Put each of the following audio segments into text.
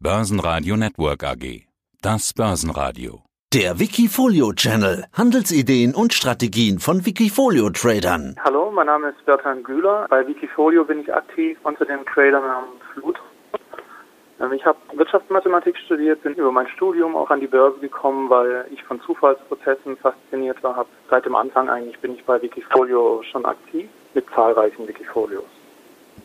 Börsenradio Network AG. Das Börsenradio. Der Wikifolio Channel. Handelsideen und Strategien von Wikifolio Tradern. Hallo, mein Name ist Bertrand Güler. Bei Wikifolio bin ich aktiv unter dem Trader namens Flut. Ähm, ich habe Wirtschaftsmathematik studiert, bin über mein Studium auch an die Börse gekommen, weil ich von Zufallsprozessen fasziniert war. Seit dem Anfang eigentlich bin ich bei Wikifolio schon aktiv mit zahlreichen Wikifolios.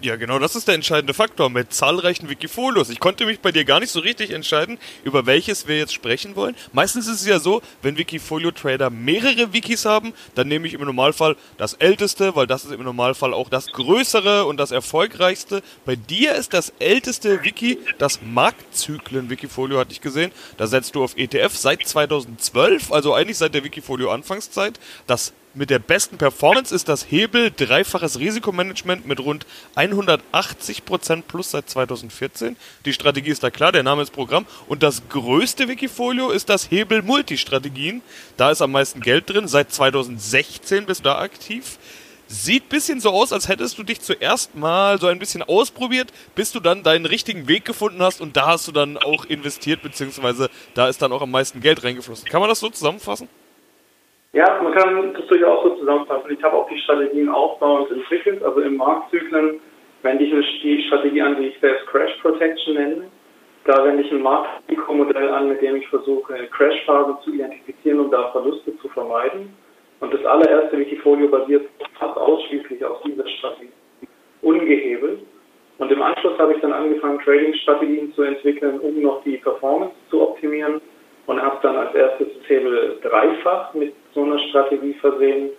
Ja, genau, das ist der entscheidende Faktor mit zahlreichen Wikifolios. Ich konnte mich bei dir gar nicht so richtig entscheiden, über welches wir jetzt sprechen wollen. Meistens ist es ja so, wenn Wikifolio-Trader mehrere Wikis haben, dann nehme ich im Normalfall das älteste, weil das ist im Normalfall auch das größere und das erfolgreichste. Bei dir ist das älteste Wiki das Marktzyklen-Wikifolio, hatte ich gesehen. Da setzt du auf ETF seit 2012, also eigentlich seit der Wikifolio-Anfangszeit. Das mit der besten Performance ist das Hebel dreifaches Risikomanagement mit rund 180% plus seit 2014. Die Strategie ist da klar, der Name ist Programm. Und das größte Wikifolio ist das Hebel Multistrategien. Da ist am meisten Geld drin. Seit 2016 bist du da aktiv. Sieht bisschen so aus, als hättest du dich zuerst mal so ein bisschen ausprobiert, bis du dann deinen richtigen Weg gefunden hast und da hast du dann auch investiert, beziehungsweise da ist dann auch am meisten Geld reingeflossen. Kann man das so zusammenfassen? Ja, man kann das durchaus so zusammenfassen. Ich habe auch die Strategien aufbauend entwickelt. Also im Marktzyklen wende ich die Strategie an, die ich selbst Crash Protection nenne. Da wende ich ein Marktmodell an, mit dem ich versuche, Crashphasen zu identifizieren und da Verluste zu vermeiden. Und das allererste Wikifolio basiert fast ausschließlich auf dieser Strategie. Ungehebelt. Und im Anschluss habe ich dann angefangen, Trading-Strategien zu entwickeln, um noch die Performance zu optimieren und habe dann als erstes Hebel dreifach mit so einer Strategie versehen.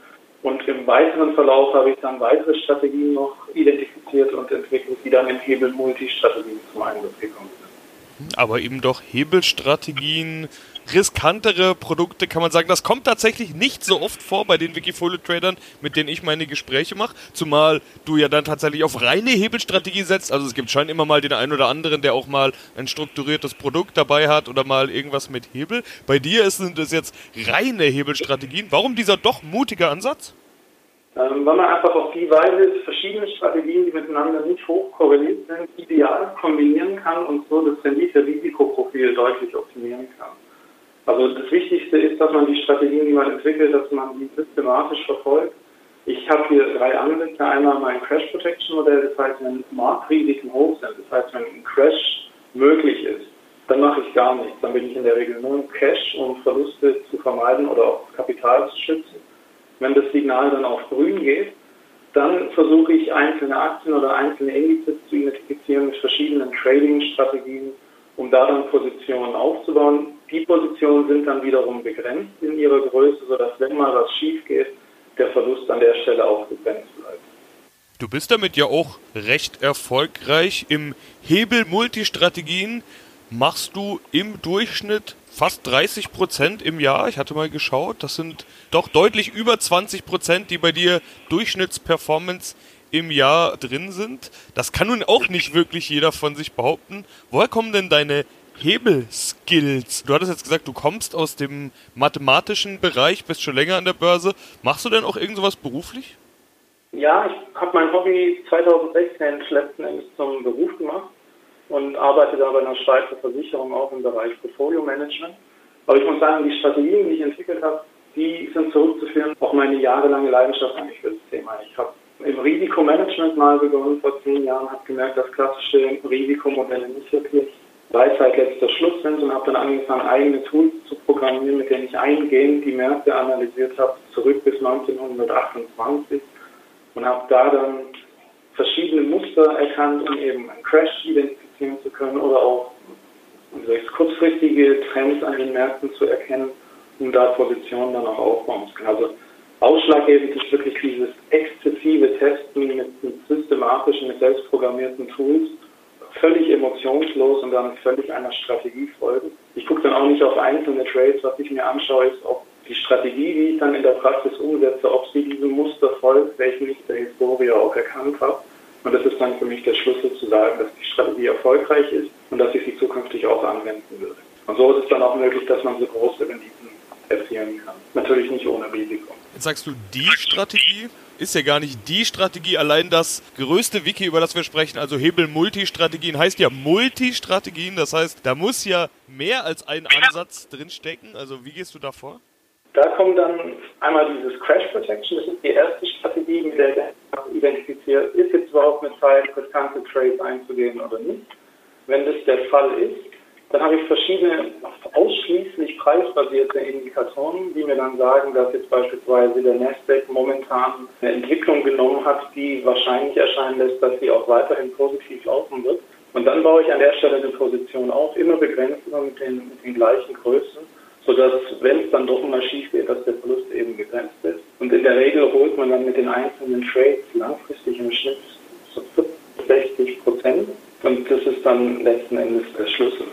Und im weiteren Verlauf habe ich dann weitere Strategien noch identifiziert und entwickelt, die dann im Hebel Multistrategien zum Einsatz gekommen sind. Aber eben doch Hebelstrategien, riskantere Produkte, kann man sagen. Das kommt tatsächlich nicht so oft vor bei den Wikifolio-Tradern, mit denen ich meine Gespräche mache. Zumal du ja dann tatsächlich auf reine Hebelstrategie setzt. Also es gibt schon immer mal den einen oder anderen, der auch mal ein strukturiertes Produkt dabei hat oder mal irgendwas mit Hebel. Bei dir sind es jetzt reine Hebelstrategien. Warum dieser doch mutige Ansatz? Ähm, weil man einfach auf die Weise verschiedene Strategien, die miteinander nicht hoch korreliert sind, ideal kombinieren kann und so das Rendite-Risikoprofil deutlich optimieren kann. Also das Wichtigste ist, dass man die Strategien, die man entwickelt, dass man die systematisch verfolgt. Ich habe hier drei Ansätze. Einmal mein Crash Protection Modell, das heißt, wenn Marktrisiken hoch sind, das heißt, wenn ein Crash möglich ist, dann mache ich gar nichts. Dann bin ich in der Regel nur im Cash, um Verluste zu vermeiden oder auch Kapital zu schützen. Wenn das Signal dann auf grün geht, dann versuche ich einzelne Aktien oder einzelne Indizes zu identifizieren mit verschiedenen Trading-Strategien, um da dann Positionen aufzubauen die Positionen sind dann wiederum begrenzt in ihrer Größe, sodass wenn mal was schief geht, der Verlust an der Stelle auch begrenzt bleibt. Du bist damit ja auch recht erfolgreich. Im Hebel Multistrategien machst du im Durchschnitt fast 30 Prozent im Jahr. Ich hatte mal geschaut, das sind doch deutlich über 20 Prozent, die bei dir Durchschnittsperformance im Jahr drin sind. Das kann nun auch nicht wirklich jeder von sich behaupten. Woher kommen denn deine Hebelskills. Du hattest jetzt gesagt, du kommst aus dem mathematischen Bereich, bist schon länger an der Börse. Machst du denn auch irgend sowas beruflich? Ja, ich habe mein Hobby 2016 letzten Endes zum Beruf gemacht und arbeite da bei einer Schweizer Versicherung auch im Bereich Portfolio Management. Aber ich muss sagen, die Strategien, die ich entwickelt habe, die sind zurückzuführen auf meine jahrelange Leidenschaft eigentlich für das Thema. Ich habe im Risikomanagement mal begonnen vor zehn Jahren, habe gemerkt, dass klassische Risikomodelle nicht wirklich Weisheit letzter Schluss sind und habe dann angefangen, eigene Tools zu programmieren, mit denen ich eingehend die Märkte analysiert habe, zurück bis 1928 und habe da dann verschiedene Muster erkannt, um eben einen Crash identifizieren zu können oder auch kurzfristige Trends an den Märkten zu erkennen, um da Positionen dann auch aufbauen zu können. Also ausschlaggebend ist wirklich dieses exzessive Testen mit, mit systematischen, mit selbstprogrammierten Tools völlig emotionslos und dann völlig einer Strategie folgen. Ich gucke dann auch nicht auf einzelne Trades, was ich mir anschaue, ist, ob die Strategie, die ich dann in der Praxis umsetze, ob sie diesem Muster folgt, welchen ich der Historie auch erkannt habe. Und das ist dann für mich der Schlüssel zu sagen, dass die Strategie erfolgreich ist und dass ich sie zukünftig auch anwenden würde. Und so ist es dann auch möglich, dass man so große Renditen erzielen kann. Natürlich nicht ohne Risiko. Jetzt sagst du die Strategie. ist ja gar nicht die Strategie. Allein das größte Wiki, über das wir sprechen, also Hebel-Multistrategien, heißt ja Multistrategien. Das heißt, da muss ja mehr als ein Ansatz drinstecken. Also wie gehst du da vor? Da kommt dann einmal dieses Crash Protection. Das ist die erste Strategie, mit der der identifiziert, ist jetzt überhaupt mit Zeit, riskante Trades einzugehen oder nicht. Wenn das der Fall ist, dann habe ich verschiedene ausschließlich preisbasierte Indikatoren, die mir dann sagen, dass jetzt beispielsweise der Nasdaq momentan eine Entwicklung genommen hat, die wahrscheinlich erscheinen lässt, dass sie auch weiterhin positiv laufen wird. Und dann baue ich an der Stelle eine Position auf, immer begrenzt mit den, mit den gleichen Größen, sodass, wenn es dann doch mal schief geht, dass der Verlust eben begrenzt ist. Und in der Regel holt man dann mit den einzelnen Trades langfristig im Schnitt so 60 Prozent. Und das ist dann letzten Endes der Schlüssel.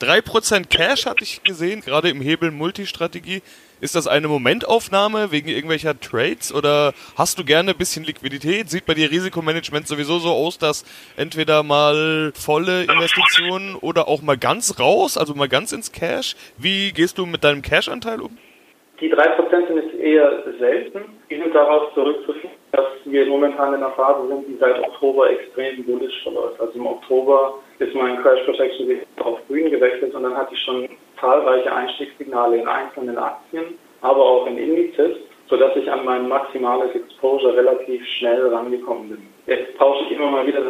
3% Cash hatte ich gesehen, gerade im Hebel Multistrategie. Ist das eine Momentaufnahme wegen irgendwelcher Trades oder hast du gerne ein bisschen Liquidität? Sieht bei dir Risikomanagement sowieso so aus, dass entweder mal volle Investitionen oder auch mal ganz raus, also mal ganz ins Cash? Wie gehst du mit deinem Cash-Anteil um? Die 3% sind eher selten. Die sind darauf zurückzuführen, dass wir momentan in einer Phase sind, die seit Oktober extrem bullisch verläuft. Also im Oktober ist mein Crash Protection auf grün gewechselt und dann hatte ich schon zahlreiche Einstiegssignale in einzelnen Aktien, aber auch in Indizes, sodass ich an mein maximales Exposure relativ schnell rangekommen bin. Jetzt tausche ich immer mal wieder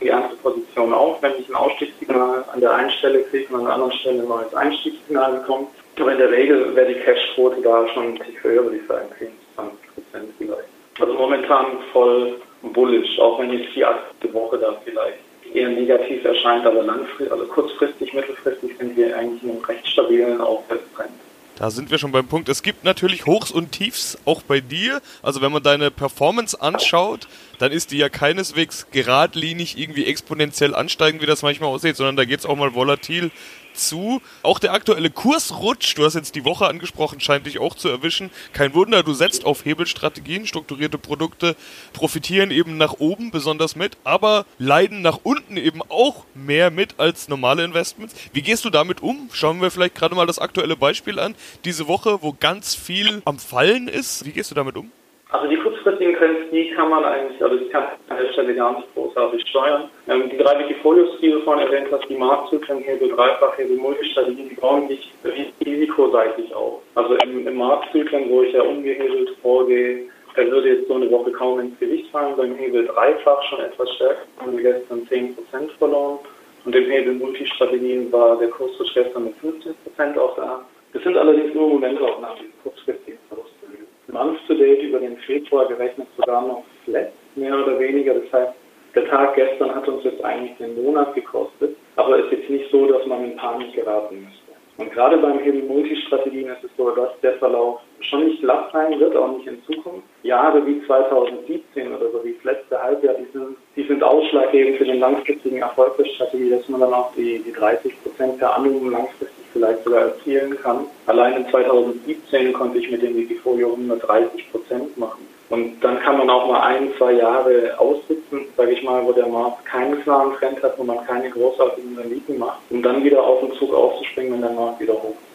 die erste Position auf. Wenn ich ein Ausstiegssignal an der einen Stelle kriege und an der anderen Stelle ein neues Einstiegssignal bekomme. Aber in der Regel wäre die Cashquote da schon ein bisschen höher, würde ich sagen, 10, 20 Prozent vielleicht. Also momentan voll bullish, auch wenn jetzt die aktuelle Woche da vielleicht eher negativ erscheint, aber langfristig, also kurzfristig, mittelfristig sind wir eigentlich in einem recht stabilen Aufwärtstrend. Da sind wir schon beim Punkt. Es gibt natürlich Hochs und Tiefs auch bei dir. Also wenn man deine Performance anschaut, dann ist die ja keineswegs geradlinig irgendwie exponentiell ansteigend, wie das manchmal aussieht, sondern da geht es auch mal volatil zu. Auch der aktuelle Kursrutsch, du hast jetzt die Woche angesprochen, scheint dich auch zu erwischen. Kein Wunder, du setzt auf Hebelstrategien, strukturierte Produkte profitieren eben nach oben besonders mit, aber leiden nach unten eben auch mehr mit als normale Investments. Wie gehst du damit um? Schauen wir vielleicht gerade mal das aktuelle Beispiel an. Diese Woche, wo ganz viel am Fallen ist. Wie gehst du damit um? Also die kurzfristigen Trends, die kann man eigentlich, also die kann an der Stelle gar nicht großartig steuern. Ähm, die drei Wikifolios, die du vorhin erwähnt hast, die Marktzyklen, Hebel, Dreifachhebel, Multistrategien, die bauen sich risikoseitig auf. Also im, im Marktzyklen, wo ich ja ungehebelt vorgehe, da würde jetzt so eine Woche kaum ins Gewicht fallen. Beim Hebel dreifach schon etwas stärker, haben wir gestern 10% verloren. Und im Hebel Multistrategien war der Kurs gestern mit 15% auch da. Das sind allerdings nur Momentaufnahmen, kurzfristige Verluste. Month-to-Date über den Februar gerechnet sogar noch flat, mehr oder weniger. Das heißt, der Tag gestern hat uns jetzt eigentlich den Monat gekostet, aber es ist jetzt nicht so, dass man in Panik geraten müsste. Und gerade beim Hebel Multistrategien ist es so, dass der Verlauf schon nicht glatt sein wird, auch nicht in Zukunft. Jahre wie 2017 oder so wie das letzte Halbjahr, die sind, die sind ausschlaggebend für den langfristigen Erfolg der Strategie, dass man dann auch die, die 30 Prozent per annum langfristig vielleicht sogar erzielen kann. Allein in 2017 konnte ich mit dem Wikifolio 130 Prozent machen. Und dann kann man auch mal ein, zwei Jahre aussitzen, sage ich mal, wo der Markt keinen klaren Trend hat, wo man keine großartigen Renditen macht, um dann wieder auf den Zug aufzuspringen, wenn der Markt wieder hochzieht.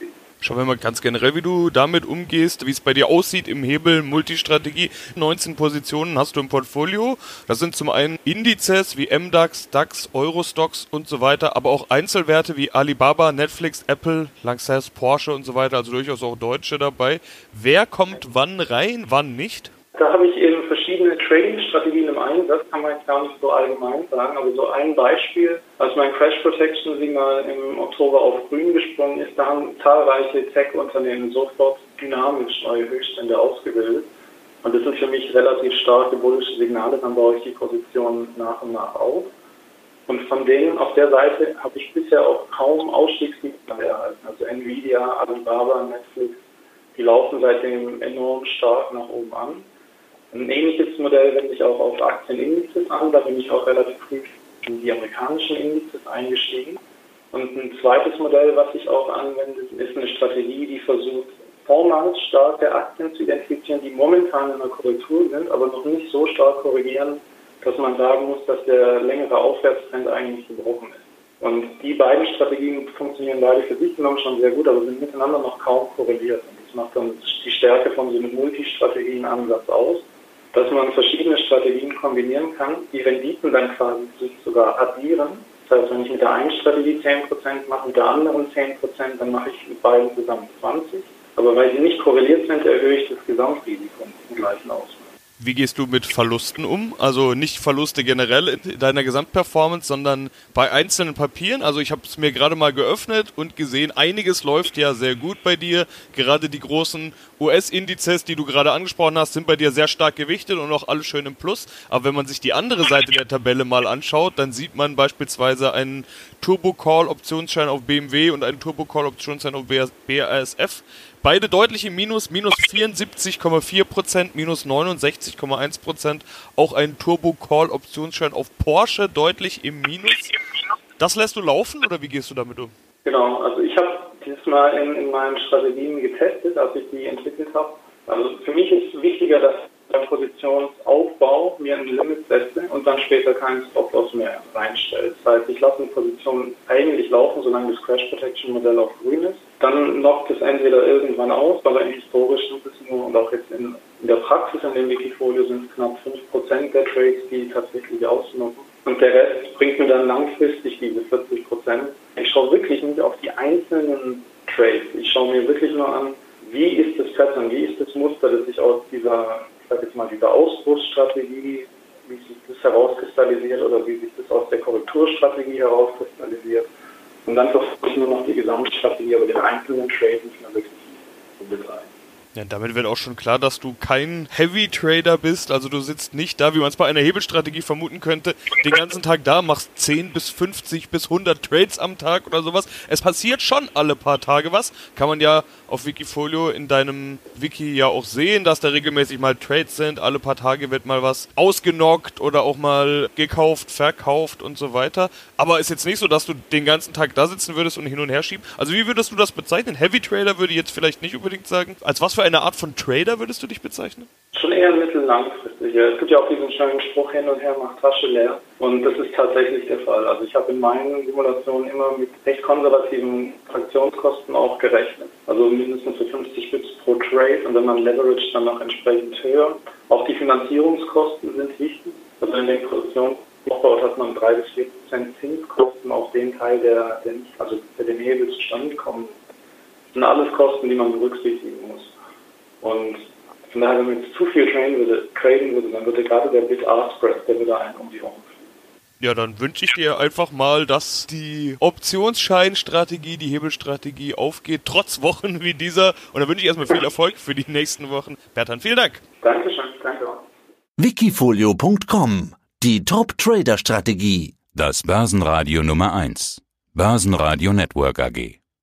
Schauen wir mal ganz generell, wie du damit umgehst, wie es bei dir aussieht im Hebel Multistrategie. 19 Positionen hast du im Portfolio. Das sind zum einen Indizes wie MDAX, DAX, Eurostox und so weiter, aber auch Einzelwerte wie Alibaba, Netflix, Apple, Lanxess, Porsche und so weiter, also durchaus auch Deutsche dabei. Wer kommt wann rein, wann nicht? Da habe ich verschiedene Trading-Strategien im Einsatz, kann man jetzt gar nicht so allgemein sagen, aber so ein Beispiel, als mein Crash Protection Signal im Oktober auf grün gesprungen ist, da haben zahlreiche Tech-Unternehmen sofort dynamisch neue Höchststände ausgebildet. Und das sind für mich relativ starke bullische Signale, dann baue ich die Position nach und nach auf. Und von denen auf der Seite habe ich bisher auch kaum Ausstiegssignale erhalten. Also Nvidia, Alibaba, Netflix, die laufen seitdem enorm stark nach oben an. Ein ähnliches Modell wende ich auch auf Aktienindizes an. Da bin ich auch relativ früh in die amerikanischen Indizes eingestiegen. Und ein zweites Modell, was ich auch anwende, ist eine Strategie, die versucht, vormals starke Aktien zu identifizieren, die momentan in einer Korrektur sind, aber noch nicht so stark korrigieren, dass man sagen muss, dass der längere Aufwärtstrend eigentlich gebrochen ist. Und die beiden Strategien funktionieren beide für sich genommen schon sehr gut, aber sind miteinander noch kaum korreliert. Und das macht dann die Stärke von so einem Multistrategienansatz aus dass man verschiedene Strategien kombinieren kann, die Renditen dann quasi sich sogar addieren. Das heißt, wenn ich mit der einen Strategie 10% mache, mit der anderen 10%, dann mache ich mit beiden zusammen 20%. Aber weil sie nicht korreliert sind, erhöhe ich das Gesamtrisiko im gleichen Ausmaß. Wie gehst du mit Verlusten um? Also nicht Verluste generell in deiner Gesamtperformance, sondern bei einzelnen Papieren. Also ich habe es mir gerade mal geöffnet und gesehen, einiges läuft ja sehr gut bei dir. Gerade die großen US-Indizes, die du gerade angesprochen hast, sind bei dir sehr stark gewichtet und auch alle schön im Plus. Aber wenn man sich die andere Seite der Tabelle mal anschaut, dann sieht man beispielsweise einen Turbo-Call-Optionsschein auf BMW und einen Turbo-Call-Optionsschein auf BASF Beide deutlich im Minus, minus 74,4%, minus 69,1%. Auch ein Turbo-Call-Optionsschein auf Porsche deutlich im Minus. Das lässt du laufen oder wie gehst du damit um? Genau, also ich habe dieses Mal in, in meinen Strategien getestet, als ich die entwickelt habe. Also für mich ist wichtiger, dass beim Positionsaufbau mir ein Limit setze und dann später keinen Stop-Loss mehr reinstelle. Das heißt, ich lasse eine Position eigentlich laufen, solange das Crash Protection Modell auf grün ist. Dann knockt es entweder irgendwann aus, aber im historischen nur und auch jetzt in, in der Praxis in dem Wikifolio sind es knapp 5% der Trades, die tatsächlich ausnutzen. Und der Rest bringt mir dann langfristig diese 40%. Ich schaue wirklich nicht auf die einzelnen Trades. Ich schaue mir wirklich nur an, wie ist das Pattern, wie ist das Muster, das sich aus dieser sage jetzt mal, diese Ausbruchsstrategie, wie sich das herauskristallisiert oder wie sich das aus der Korrekturstrategie herauskristallisiert. Und dann versuche ich nur noch die Gesamtstrategie, aber den einzelnen Trade nicht mehr wirklich zu betreiben. Ja, damit wird auch schon klar, dass du kein Heavy Trader bist. Also du sitzt nicht da, wie man es bei einer Hebelstrategie vermuten könnte, den ganzen Tag da, machst 10 bis 50 bis 100 Trades am Tag oder sowas. Es passiert schon alle paar Tage was. Kann man ja auf Wikifolio in deinem Wiki ja auch sehen, dass da regelmäßig mal Trades sind. Alle paar Tage wird mal was ausgenockt oder auch mal gekauft, verkauft und so weiter. Aber ist jetzt nicht so, dass du den ganzen Tag da sitzen würdest und hin und her schieben. Also wie würdest du das bezeichnen? Heavy Trader würde ich jetzt vielleicht nicht unbedingt sagen. Als was für für eine Art von Trader würdest du dich bezeichnen? Schon eher mittellangfristig. Es gibt ja auch diesen schönen Spruch hin und her, macht Tasche leer. Und das ist tatsächlich der Fall. Also ich habe in meinen Simulationen immer mit recht konservativen Transaktionskosten auch gerechnet. Also mindestens für 50 Bits pro Trade und wenn man Leverage dann noch entsprechend höher. Auch die Finanzierungskosten sind wichtig. Also in den Positionen aufbaut, hat man 3 bis 4 Prozent Zinskosten auf den Teil, der, der nicht, also für den Hebel zustande kommt. Das sind alles Kosten, die man berücksichtigen muss. Und von daher, wenn man jetzt zu viel traden würde, traden würde dann würde gerade der Bid-Ask-Spread, der würde einen um die Ohren ja, dann wünsche ich dir einfach mal, dass die Optionsscheinstrategie, die Hebelstrategie aufgeht, trotz Wochen wie dieser. Und dann wünsche ich erstmal viel Erfolg für die nächsten Wochen. Bertan, vielen Dank. Dankeschön, danke auch. Wikifolio.com Die Top-Trader-Strategie. Das Börsenradio Nummer 1. Börsenradio Network AG.